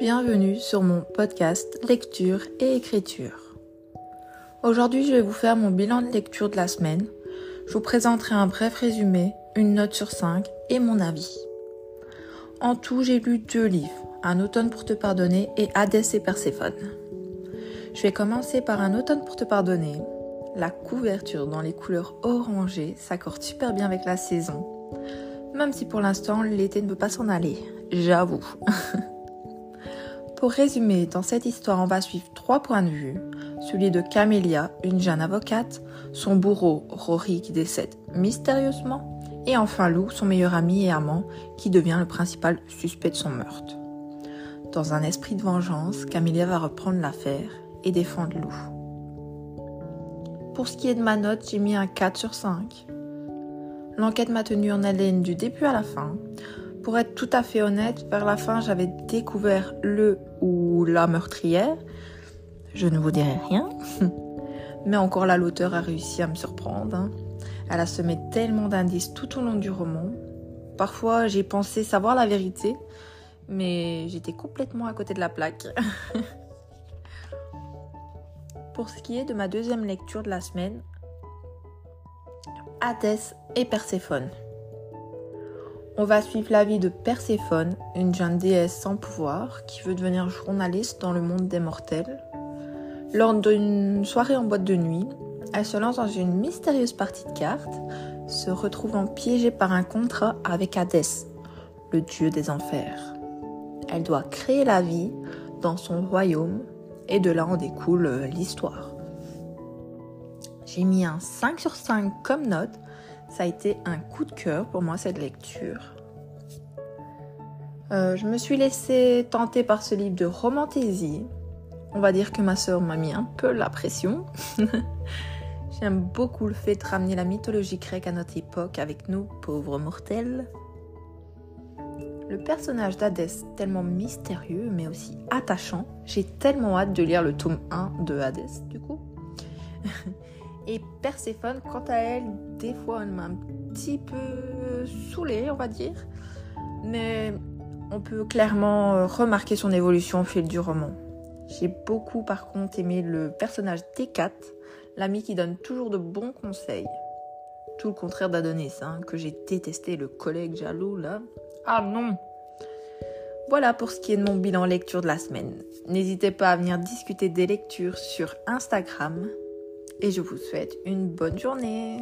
Bienvenue sur mon podcast Lecture et Écriture. Aujourd'hui, je vais vous faire mon bilan de lecture de la semaine. Je vous présenterai un bref résumé, une note sur 5 et mon avis. En tout, j'ai lu deux livres, Un automne pour te pardonner et Hadès et Perséphone. Je vais commencer par Un automne pour te pardonner. La couverture dans les couleurs orangées s'accorde super bien avec la saison, même si pour l'instant l'été ne veut pas s'en aller, j'avoue. Pour résumer, dans cette histoire, on va suivre trois points de vue. Celui de Camélia, une jeune avocate, son bourreau, Rory, qui décède mystérieusement, et enfin Lou, son meilleur ami et amant, qui devient le principal suspect de son meurtre. Dans un esprit de vengeance, Camélia va reprendre l'affaire et défendre Lou. Pour ce qui est de ma note, j'ai mis un 4 sur 5. L'enquête m'a tenu en haleine du début à la fin. Pour être tout à fait honnête, vers la fin, j'avais découvert le ou la meurtrière. Je ne vous dirai rien. Mais encore là, l'auteur a réussi à me surprendre. Hein. Elle a semé tellement d'indices tout au long du roman. Parfois, j'ai pensé savoir la vérité, mais j'étais complètement à côté de la plaque. Pour ce qui est de ma deuxième lecture de la semaine, Hadès et Perséphone. On va suivre la vie de Perséphone, une jeune déesse sans pouvoir qui veut devenir journaliste dans le monde des mortels. Lors d'une soirée en boîte de nuit, elle se lance dans une mystérieuse partie de cartes, se retrouvant piégée par un contrat avec Hadès, le dieu des enfers. Elle doit créer la vie dans son royaume et de là en découle euh, l'histoire. J'ai mis un 5 sur 5 comme note ça a été un coup de cœur pour moi cette lecture. Euh, je me suis laissée tenter par ce livre de romantaisie. On va dire que ma sœur m'a mis un peu la pression. J'aime beaucoup le fait de ramener la mythologie grecque à notre époque avec nous, pauvres mortels. Le personnage d'Hadès, tellement mystérieux mais aussi attachant, j'ai tellement hâte de lire le tome 1 de Hadès du coup. Et Perséphone, quant à elle, des fois, elle m'a un petit peu saoulée, on va dire. Mais on peut clairement euh, remarquer son évolution au fil du roman. J'ai beaucoup, par contre, aimé le personnage d'Ekat, l'ami qui donne toujours de bons conseils. Tout le contraire d'Adonis, hein, que j'ai détesté, le collègue jaloux, là. Ah non Voilà pour ce qui est de mon bilan lecture de la semaine. N'hésitez pas à venir discuter des lectures sur Instagram et je vous souhaite une bonne journée.